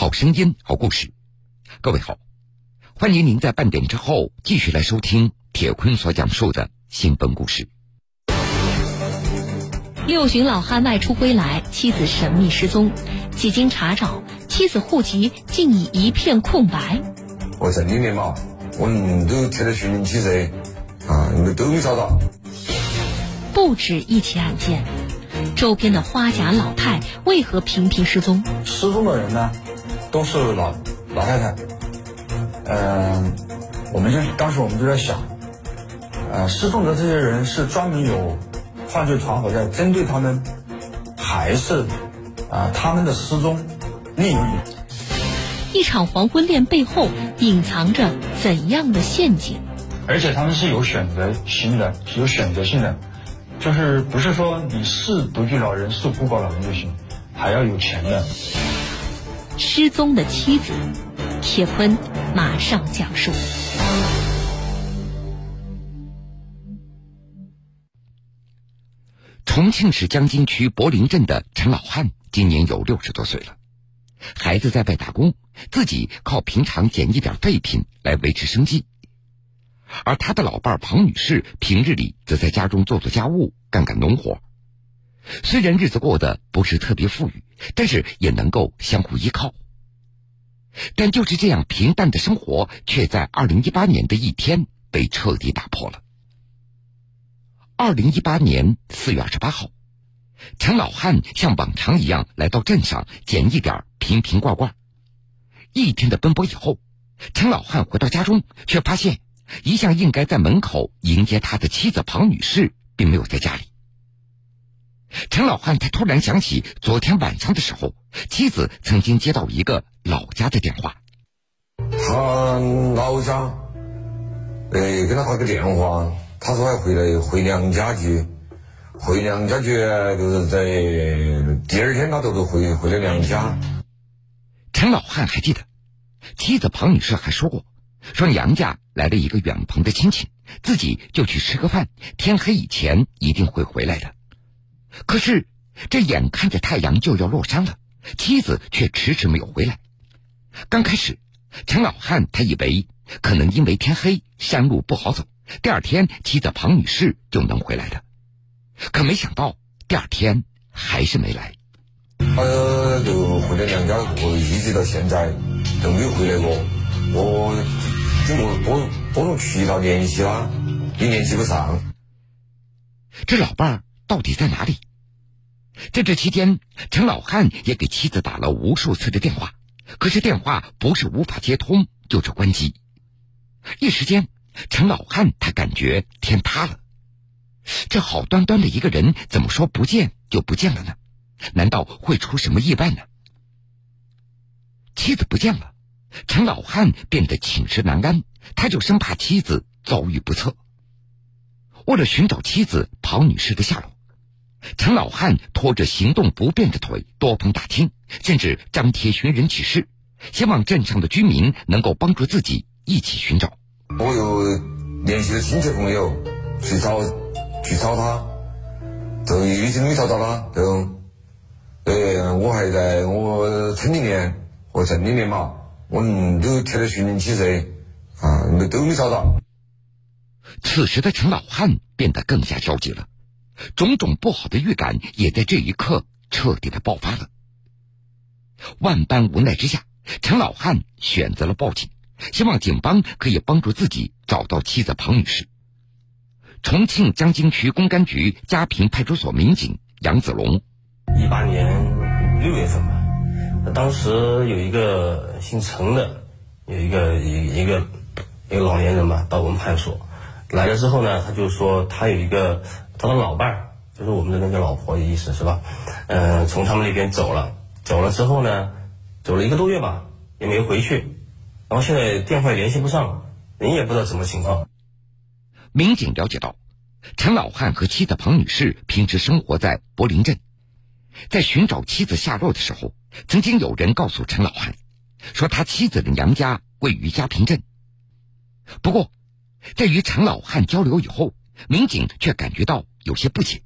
好声音，好故事。各位好，欢迎您在半点之后继续来收听铁坤所讲述的新闻故事。六旬老汉外出归来，妻子神秘失踪。几经查找，妻子户籍竟已一片空白。我在里面嘛，我们都贴了寻人启事，啊，都都没找到。不止一起案件，周边的花甲老太为何频频失踪？失踪的人呢，都是老老太太。嗯，我们就当时我们就在想，呃，失踪的这些人是专门有犯罪团伙在针对他们，还是啊他们的失踪另有隐？一场黄昏恋背后隐藏着怎样的陷阱？而且他们是有选择性的，有选择性的，就是不是说你是独居老人是孤寡老人就行，还要有钱的。失踪的妻子，铁坤马上讲述。重庆市江津区柏林镇的陈老汉今年有六十多岁了，孩子在外打工，自己靠平常捡一点废品来维持生计。而他的老伴庞女士平日里则在家中做做家务、干干农活。虽然日子过得不是特别富裕，但是也能够相互依靠。但就是这样平淡的生活，却在二零一八年的一天被彻底打破了。二零一八年四月二十八号，陈老汉像往常一样来到镇上捡一点瓶瓶罐罐。一天的奔波以后，陈老汉回到家中，却发现一向应该在门口迎接他的妻子庞女士并没有在家里。陈老汉他突然想起昨天晚上的时候，妻子曾经接到一个老家的电话。他老家，哎，给他打个电话，他说要回来回娘家去，回娘家去就是在第二天他都是回回了娘家。陈老汉还记得，妻子庞女士还说过，说娘家来了一个远房的亲戚，自己就去吃个饭，天黑以前一定会回来的。可是，这眼看着太阳就要落山了，妻子却迟迟没有回来。刚开始，陈老汉他以为可能因为天黑，山路不好走，第二天妻子庞女士就能回来的。可没想到，第二天还是没来。他就回了娘家过，一直到现在都没有回来过。我经过多多种渠道联系他，也联系不上。这老伴儿。到底在哪里？在这期间，陈老汉也给妻子打了无数次的电话，可是电话不是无法接通，就是关机。一时间，陈老汉他感觉天塌了。这好端端的一个人，怎么说不见就不见了呢？难道会出什么意外呢？妻子不见了，陈老汉变得寝食难安，他就生怕妻子遭遇不测。为了寻找妻子庞女士的下落。陈老汉拖着行动不便的腿，多方打听，甚至张贴寻人启事，希望镇上的居民能够帮助自己一起寻找。我又联系了亲戚朋友去找，去找他，都一直没找到他。都，呃，我还在我村里面和镇里面嘛，我们都贴了寻人启事，啊，都没找到。此时的陈老汉变得更加焦急了。种种不好的预感也在这一刻彻底的爆发了。万般无奈之下，陈老汉选择了报警，希望警方可以帮助自己找到妻子庞女士。重庆江津区公安局嘉平派出所民警杨子龙，一八年六月份吧，当时有一个姓陈的，有一个一一个一个老年人嘛，到我们派出所来了之后呢，他就说他有一个。他的老伴儿就是我们的那个老婆的意思是吧？嗯，从他们那边走了，走了之后呢，走了一个多月吧，也没回去，然后现在电话联系不上，人也不知道什么情况。民警了解到，陈老汉和妻子彭女士平时生活在柏林镇，在寻找妻子下落的时候，曾经有人告诉陈老汉，说他妻子的娘家位于嘉平镇。不过，在与陈老汉交流以后，民警却感觉到。有些不解，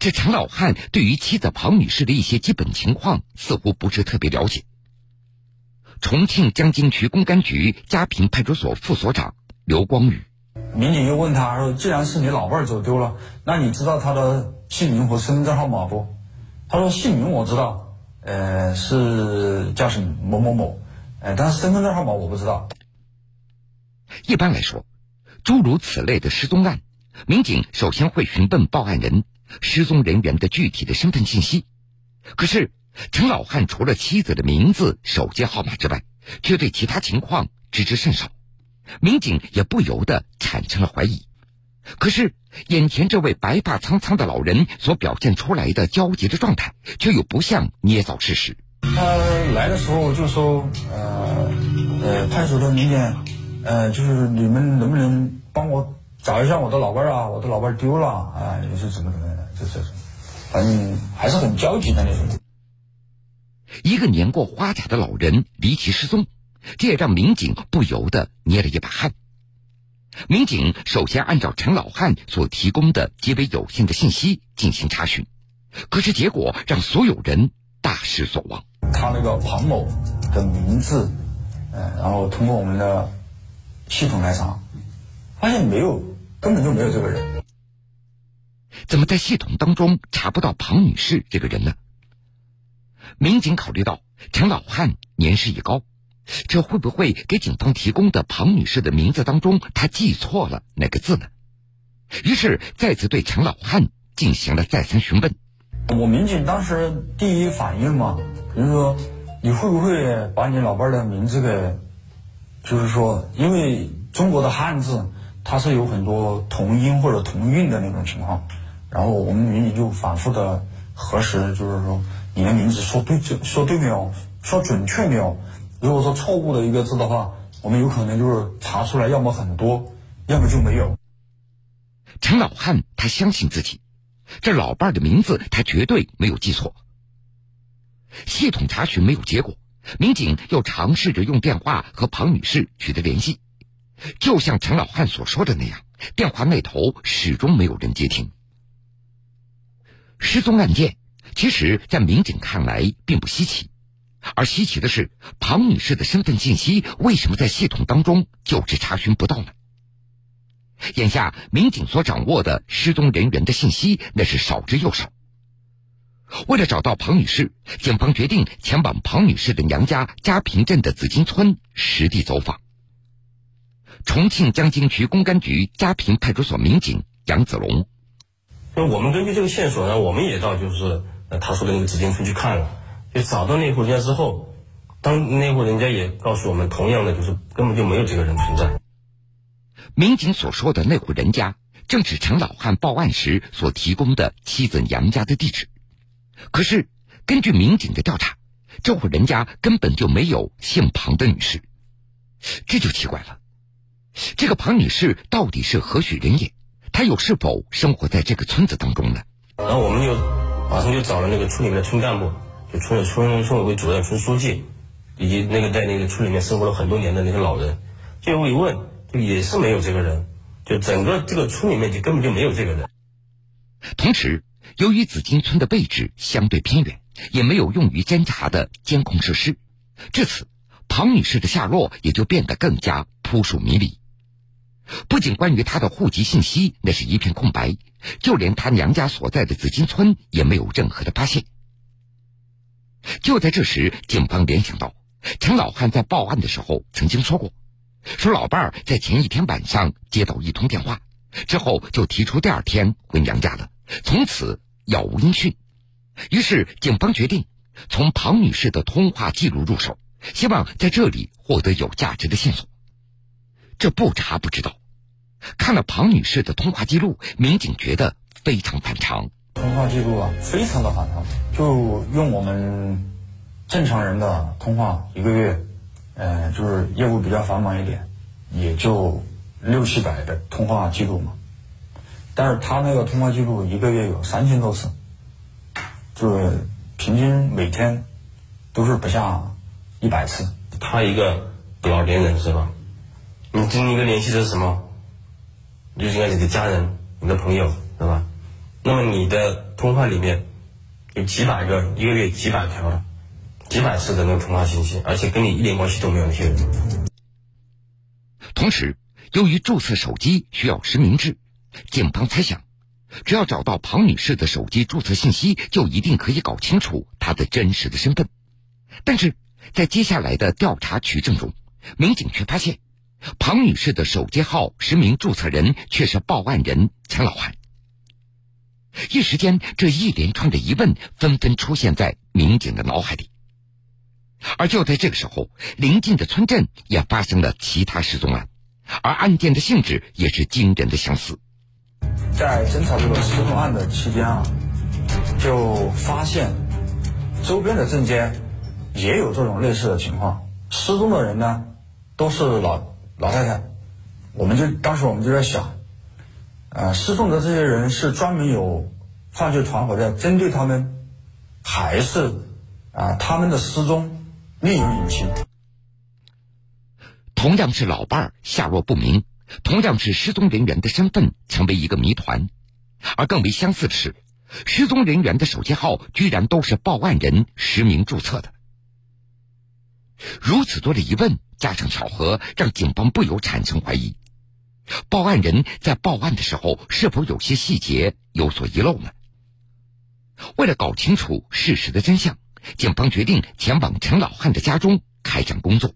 这陈老汉对于妻子庞女士的一些基本情况似乎不是特别了解。重庆江津区公安局嘉平派出所副所长刘光宇。民警又问他说：“既然是你老伴儿走丢了，那你知道他的姓名和身份证号码不？”他说：“姓名我知道，呃，是叫什么某某某，呃，但是身份证号码我不知道。”一般来说，诸如此类的失踪案，民警首先会询问报案人失踪人员的具体的身份信息。可是，陈老汉除了妻子的名字、手机号码之外，却对其他情况知之甚少。民警也不由得产生了怀疑。可是，眼前这位白发苍苍的老人所表现出来的焦急的状态，却又不像捏造事实。他来的时候就说：“呃，呃，派出所的民警，呃，就是你们能不能帮我找一下我的老伴儿啊？我的老伴儿丢了啊，也是怎么怎么的，就这种，反正还是很焦急的那种。”一个年过花甲的老人离奇失踪，这也让民警不由得捏了一把汗。民警首先按照陈老汉所提供的极为有限的信息进行查询，可是结果让所有人大失所望。他那个庞某的名字，呃，然后通过我们的系统来查，发现没有，根本就没有这个人。怎么在系统当中查不到庞女士这个人呢？民警考虑到陈老汉年事已高，这会不会给警方提供的庞女士的名字当中他记错了哪个字呢？于是再次对陈老汉进行了再三询问。我民警当时第一反应嘛，就是说你会不会把你老伴的名字给，就是说，因为中国的汉字它是有很多同音或者同韵的那种情况，然后我们民警就反复的核实，就是说。你的名字说对准说对没有？说准确没有？如果说错误的一个字的话，我们有可能就是查出来，要么很多，要么就没有。陈老汉他相信自己，这老伴儿的名字他绝对没有记错。系统查询没有结果，民警又尝试着用电话和庞女士取得联系，就像陈老汉所说的那样，电话那头始终没有人接听。失踪案件。其实，在民警看来并不稀奇，而稀奇的是，庞女士的身份信息为什么在系统当中就是查询不到呢？眼下，民警所掌握的失踪人员的信息那是少之又少。为了找到庞女士，警方决定前往庞女士的娘家嘉平镇的紫金村实地走访。重庆江津区公安局嘉平派出所民警杨子龙，那我们根据这个线索呢，我们也到就是。呃，他说的那个紫金村去看了，就找到那户人家之后，当那户人家也告诉我们，同样的就是根本就没有这个人存在。民警所说的那户人家，正是陈老汉报案时所提供的妻子娘家的地址。可是，根据民警的调查，这户人家根本就没有姓庞的女士，这就奇怪了。这个庞女士到底是何许人也？她又是否生活在这个村子当中呢？然后我们就。马上就找了那个村里面的村干部，就村村村委会主任、村书记，以及那个在那个村里面生活了很多年的那个老人，最后一问，就也是没有这个人，就整个这个村里面就根本就没有这个人。同时，由于紫金村的位置相对偏远，也没有用于侦查的监控设施，至此，庞女士的下落也就变得更加扑朔迷离。不仅关于她的户籍信息那是一片空白，就连她娘家所在的紫金村也没有任何的发现。就在这时，警方联想到陈老汉在报案的时候曾经说过，说老伴儿在前一天晚上接到一通电话，之后就提出第二天回娘家了，从此杳无音讯。于是，警方决定从庞女士的通话记录入手，希望在这里获得有价值的线索。这不查不知道，看了庞女士的通话记录，民警觉得非常反常。通话记录啊，非常的反常。就用我们正常人的通话，一个月，呃，就是业务比较繁忙一点，也就六七百的通话记录嘛。但是他那个通话记录一个月有三千多次，就是平均每天都是不下一百次。他一个老年人是吧？你跟一个联系的是什么？就是应该你的家人、你的朋友，是吧？那么你的通话里面有几百个，一个月几百条的，几百次的那个通话信息，而且跟你一点关系都没有那些人。同时，由于注册手机需要实名制，警方猜想，只要找到庞女士的手机注册信息，就一定可以搞清楚她的真实的身份。但是在接下来的调查取证中，民警却发现，庞女士的手机号实名注册人却是报案人陈老汉。一时间，这一连串的疑问纷纷出现在民警的脑海里。而就在这个时候，邻近的村镇也发生了其他失踪案，而案件的性质也是惊人的相似。在侦查这个失踪案的期间啊，就发现周边的镇街也有这种类似的情况，失踪的人呢都是老老太太。我们就当时我们就在想，呃，失踪的这些人是专门有犯罪团伙在针对他们，还是啊他们的失踪？另有隐情。同样是老伴儿下落不明，同样是失踪人员的身份成为一个谜团，而更为相似的是，失踪人员的手机号居然都是报案人实名注册的。如此多的疑问加上巧合，让警方不由产生怀疑：报案人在报案的时候是否有些细节有所遗漏呢？为了搞清楚事实的真相。警方决定前往陈老汉的家中开展工作。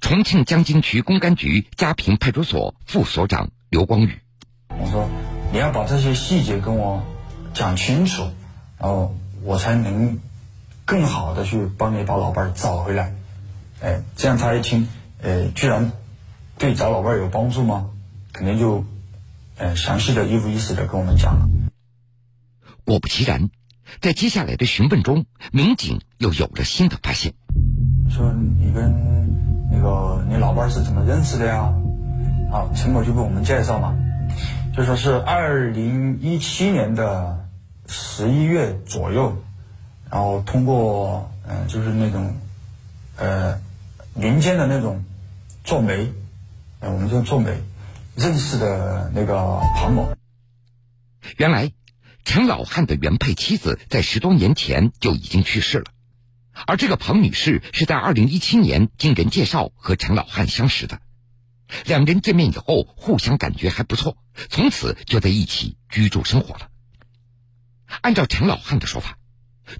重庆江津区公安局嘉平派出所副所长刘光宇，我说你要把这些细节跟我讲清楚，然后我才能更好的去帮你把老伴儿找回来。哎，这样他一听，哎，居然对找老伴儿有帮助吗？肯定就，呃，详细的一五一十的跟我们讲了。果不其然。在接下来的询问中，民警又有了新的发现。说你跟那个你老伴是怎么认识的呀？啊，陈某就给我们介绍嘛，就说是二零一七年的十一月左右，然后通过嗯，就是那种呃民间的那种做媒，呃，我们就做媒认识的那个庞某。原来。陈老汉的原配妻子在十多年前就已经去世了，而这个庞女士是在二零一七年经人介绍和陈老汉相识的，两人见面以后互相感觉还不错，从此就在一起居住生活了。按照陈老汉的说法，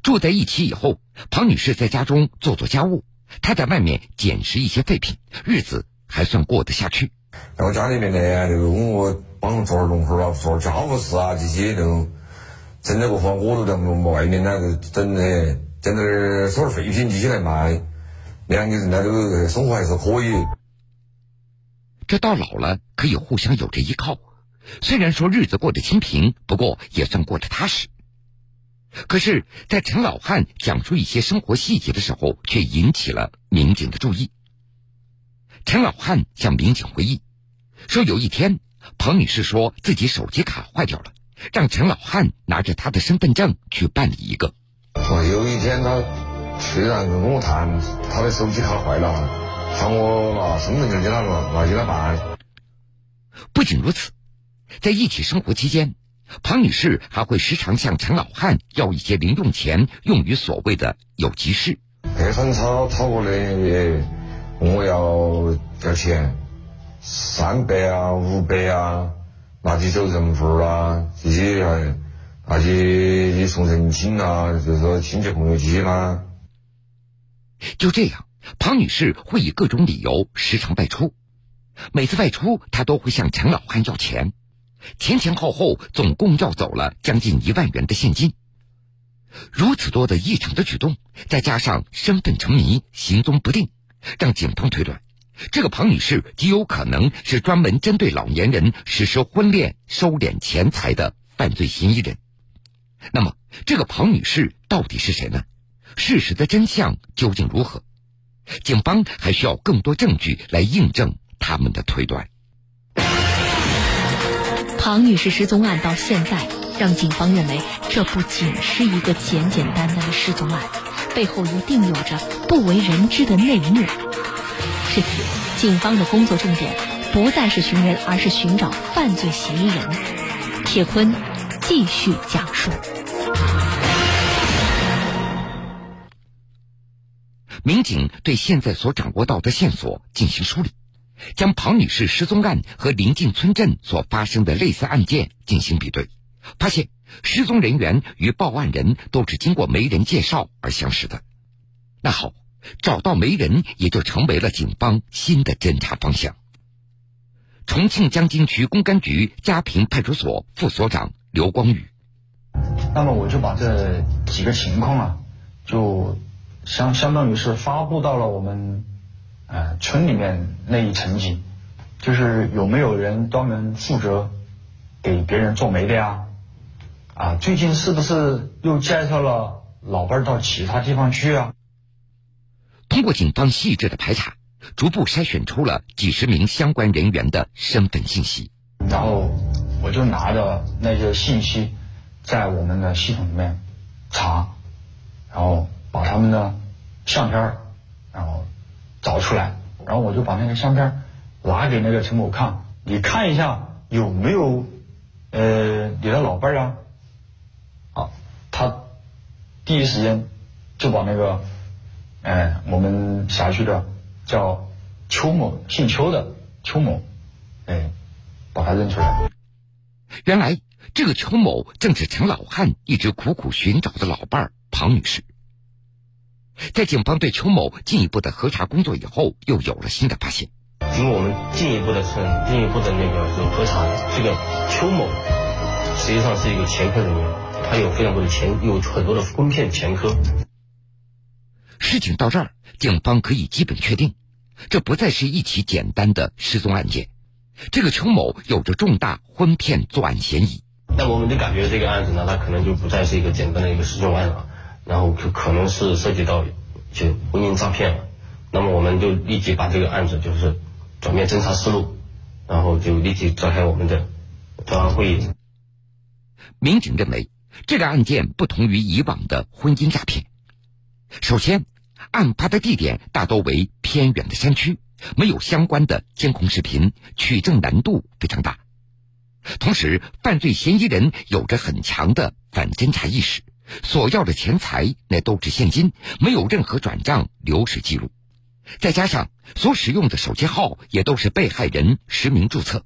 住在一起以后，庞女士在家中做做家务，他在外面捡拾一些废品，日子还算过得下去。在我家里面呢，这个我帮做点农活啊，做点家务事啊，这些那种。挣那个活，我都在外面那个整的，在那儿收点废品寄起来卖，两个人呢这个生活还是可以。这到老了可以互相有着依靠，虽然说日子过得清贫，不过也算过得踏实。可是，在陈老汉讲述一些生活细节的时候，却引起了民警的注意。陈老汉向民警回忆说，有一天，彭女士说自己手机卡坏掉了。让陈老汉拿着他的身份证去办理一个。天他虽然跟我谈，他的手机卡坏了，喊我拿身份证给他拿给他办。不仅如此，在一起生活期间，庞女士还会时常向陈老汉要一些零用钱，用于所谓的有急事。隔三差差过的问我要要钱，三百啊，五百啊。拿去走人户啊，这些还拿去送人情啊，就是说亲戚朋友这些啦。就这样，庞女士会以各种理由时常外出，每次外出她都会向陈老汉要钱，前前后后总共要走了将近一万元的现金。如此多的异常的举动，再加上身份成谜、行踪不定，让警方推断。这个庞女士极有可能是专门针对老年人实施婚恋、收敛钱财的犯罪嫌疑人。那么，这个庞女士到底是谁呢？事实的真相究竟如何？警方还需要更多证据来印证他们的推断。庞女士失踪案到现在，让警方认为这不仅是一个简简单单的失踪案，背后一定有着不为人知的内幕。至此，警方的工作重点不再是寻人，而是寻找犯罪嫌疑人。铁坤继续讲述。民警对现在所掌握到的线索进行梳理，将庞女士失踪案和临近村镇所发生的类似案件进行比对，发现失踪人员与报案人都是经过媒人介绍而相识的。那好，找到媒人也就成为了警方新的侦查方向。重庆江津区公安局嘉平派出所副所长刘光宇，那么我就把这几个情况啊，就相相当于是发布到了我们呃村里面那一层级，就是有没有人专门负责给别人做媒的呀？啊，最近是不是又介绍了老伴到其他地方去啊？通过警方细致的排查。逐步筛选出了几十名相关人员的身份信息，然后我就拿着那些信息，在我们的系统里面查，然后把他们的相片然后找出来，然后我就把那个相片拿给那个陈某看，你看一下有没有呃你的老伴儿啊？啊，他第一时间就把那个哎我们辖区的。叫邱某，姓邱的邱某，哎，把他认出来。原来这个邱某正是陈老汉一直苦苦寻找的老伴儿庞女士。在警方对邱某进一步的核查工作以后，又有了新的发现。经过我们进一步的审，进一步的那个就核查，这个邱某实际上是一个前科人员，他有非常多的前，有很多的婚骗前科。事情到这儿，警方可以基本确定，这不再是一起简单的失踪案件，这个邱某有着重大婚骗作案嫌疑。那我们就感觉这个案子呢，它可能就不再是一个简单的一个失踪案了，然后就可能是涉及到就婚姻诈骗了。那么我们就立即把这个案子就是转变侦查思路，然后就立即召开我们的专案会议。民警认为，这个案件不同于以往的婚姻诈骗。首先，案发的地点大多为偏远的山区，没有相关的监控视频，取证难度非常大。同时，犯罪嫌疑人有着很强的反侦查意识，索要的钱财那都是现金，没有任何转账流水记录。再加上所使用的手机号也都是被害人实名注册，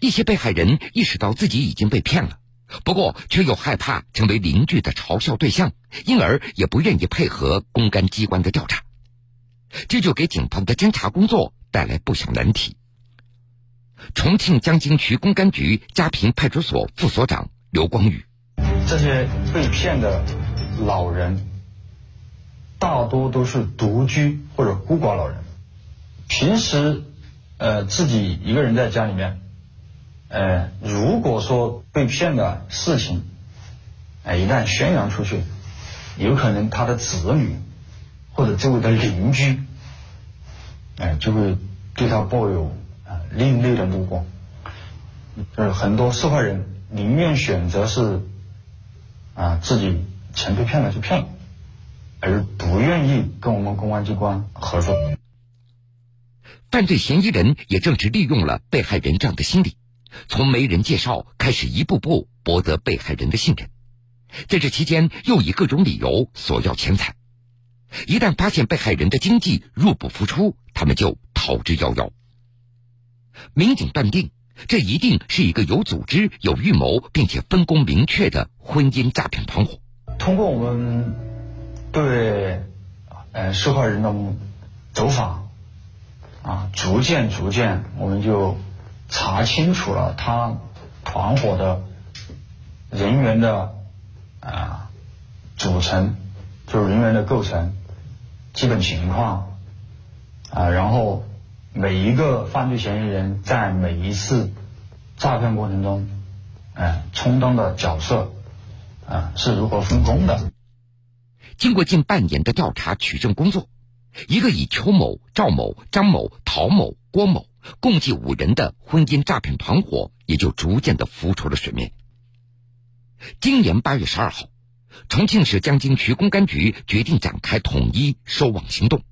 一些被害人意识到自己已经被骗了。不过，却又害怕成为邻居的嘲笑对象，因而也不愿意配合公安机关的调查，这就给警方的侦查工作带来不小难题。重庆江津区公安局嘉平派出所副所长刘光宇：这些被骗的老人，大多都是独居或者孤寡老人，平时呃自己一个人在家里面。呃，如果说被骗的事情，哎，一旦宣扬出去，有可能他的子女或者周围的邻居，哎，就会对他抱有啊另类的目光。就是很多受害人宁愿选择是啊自己钱被骗了就骗了，而不愿意跟我们公安机关合作。犯罪嫌疑人也正是利用了被害人这样的心理。从媒人介绍开始，一步步博得被害人的信任，在这期间又以各种理由索要钱财。一旦发现被害人的经济入不敷出，他们就逃之夭夭。民警断定，这一定是一个有组织、有预谋，并且分工明确的婚姻诈骗团伙。通过我们对呃受害人的走访啊，逐渐逐渐，我们就。查清楚了他团伙的人员的啊组成，就是人员的构成基本情况啊，然后每一个犯罪嫌疑人在每一次诈骗过程中，哎，充当的角色啊是如何分工的？经过近半年的调查取证工作，一个以邱某、赵某、张某、陶某、郭某。共计五人的婚姻诈骗团伙也就逐渐的浮出了水面。今年八月十二号，重庆市江津区公安局决定展开统一收网行动，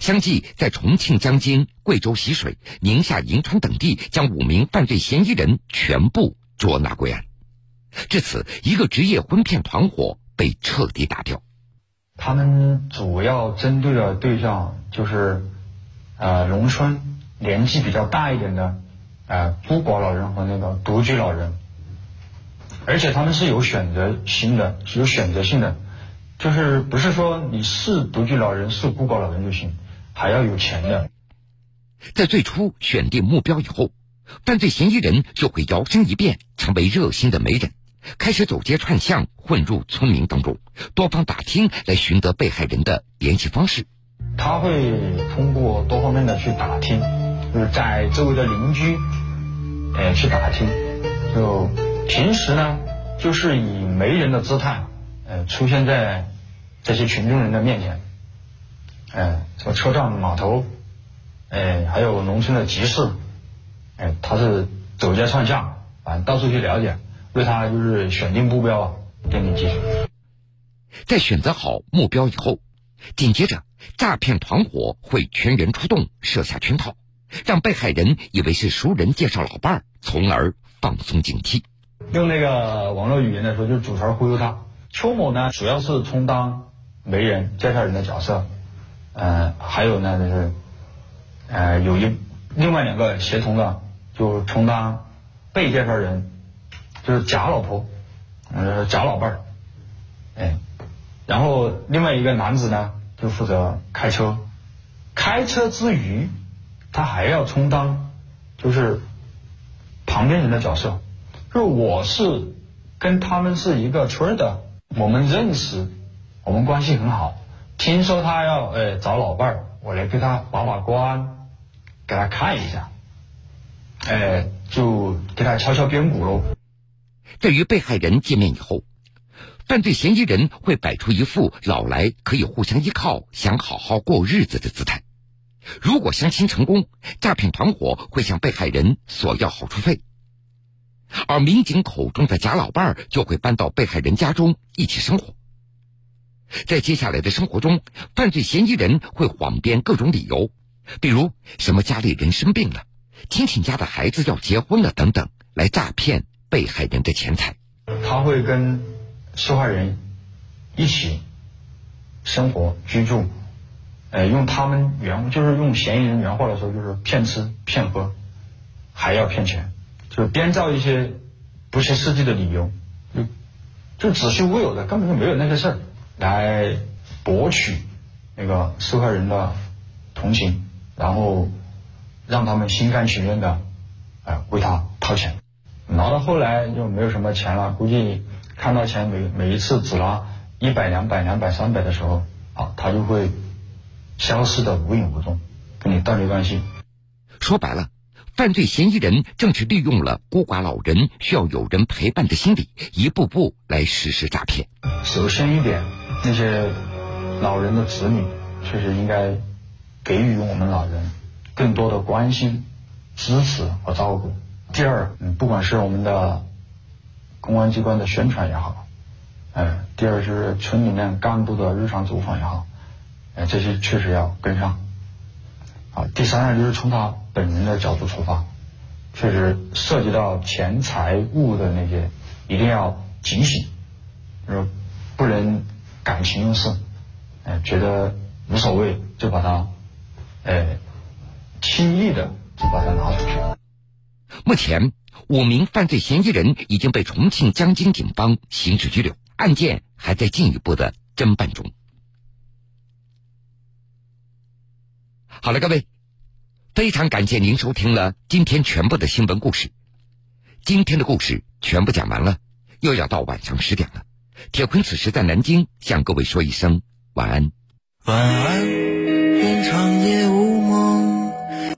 相继在重庆江津、贵州习水、宁夏银川等地将五名犯罪嫌疑人全部捉拿归案。至此，一个职业婚骗团伙被彻底打掉。他们主要针对的对象就是呃农村年纪比较大一点的呃孤寡老人和那个独居老人，而且他们是有选择性的，是有选择性的，就是不是说你是独居老人是孤寡老人就行，还要有钱的。在最初选定目标以后，犯罪嫌疑人就会摇身一变成为热心的媒人，开始走街串巷，混入村民当中，多方打听来寻得被害人的联系方式。他会通过多方面的去打听，就是在周围的邻居，呃，去打听。就平时呢，就是以媒人的姿态，呃，出现在这些群众人的面前，呃，什么车站、码头。哎，还有农村的集市，哎，他是走街串巷，反正到处去了解，为他就是选定目标，奠定基础。在选择好目标以后，紧接着诈骗团伙会全员出动，设下圈套，让被害人以为是熟人介绍老伴儿，从而放松警惕。用那个网络语言来说，就是主持忽悠他。邱某呢，主要是充当媒人、介绍人的角色，嗯，还有呢就是。呃，有一另外两个协同的，就充当被介绍人，就是假老婆，呃，假老伴儿，哎，然后另外一个男子呢，就负责开车，开车之余，他还要充当就是旁边人的角色，就我是跟他们是一个村的，我们认识，我们关系很好，听说他要哎找老伴儿，我来给他把把关。给他看一下，哎，就给他敲敲边鼓喽。在与被害人见面以后，犯罪嫌疑人会摆出一副老来可以互相依靠、想好好过日子的姿态。如果相亲成功，诈骗团伙会向被害人索要好处费，而民警口中的假老伴儿就会搬到被害人家中一起生活。在接下来的生活中，犯罪嫌疑人会谎编各种理由。比如什么家里人生病了，亲戚家的孩子要结婚了等等，来诈骗被害人的钱财。他会跟受害人一起生活居住，呃，用他们原就是用嫌疑人原话来说，就是骗吃骗喝，还要骗钱，就编造一些不切实际的理由，就就子虚乌有的，根本就没有那些事儿，来博取那个受害人的同情。然后让他们心甘情愿的，哎，为他掏钱，拿到后来就没有什么钱了。估计看到钱每每一次只拿一百、两百、两百、三百的时候，啊，他就会消失的无影无踪，跟你断绝关系。说白了，犯罪嫌疑人正是利用了孤寡老人需要有人陪伴的心理，一步步来实施诈骗。首先一点，那些老人的子女确实应该。给予我们老人更多的关心、支持和照顾。第二，嗯，不管是我们的公安机关的宣传也好，嗯，第二就是村里面干部的日常走访也好，哎，这些确实要跟上。啊，第三呢，就是从他本人的角度出发，确实涉及到钱财物的那些，一定要警醒，就是不能感情用事，哎，觉得无所谓就把它。哎，轻易的就把它拿出去。目前，五名犯罪嫌疑人已经被重庆江津警方刑事拘留，案件还在进一步的侦办中。好了，各位，非常感谢您收听了今天全部的新闻故事。今天的故事全部讲完了，又要到晚上十点了。铁坤此时在南京，向各位说一声晚安。晚安。长夜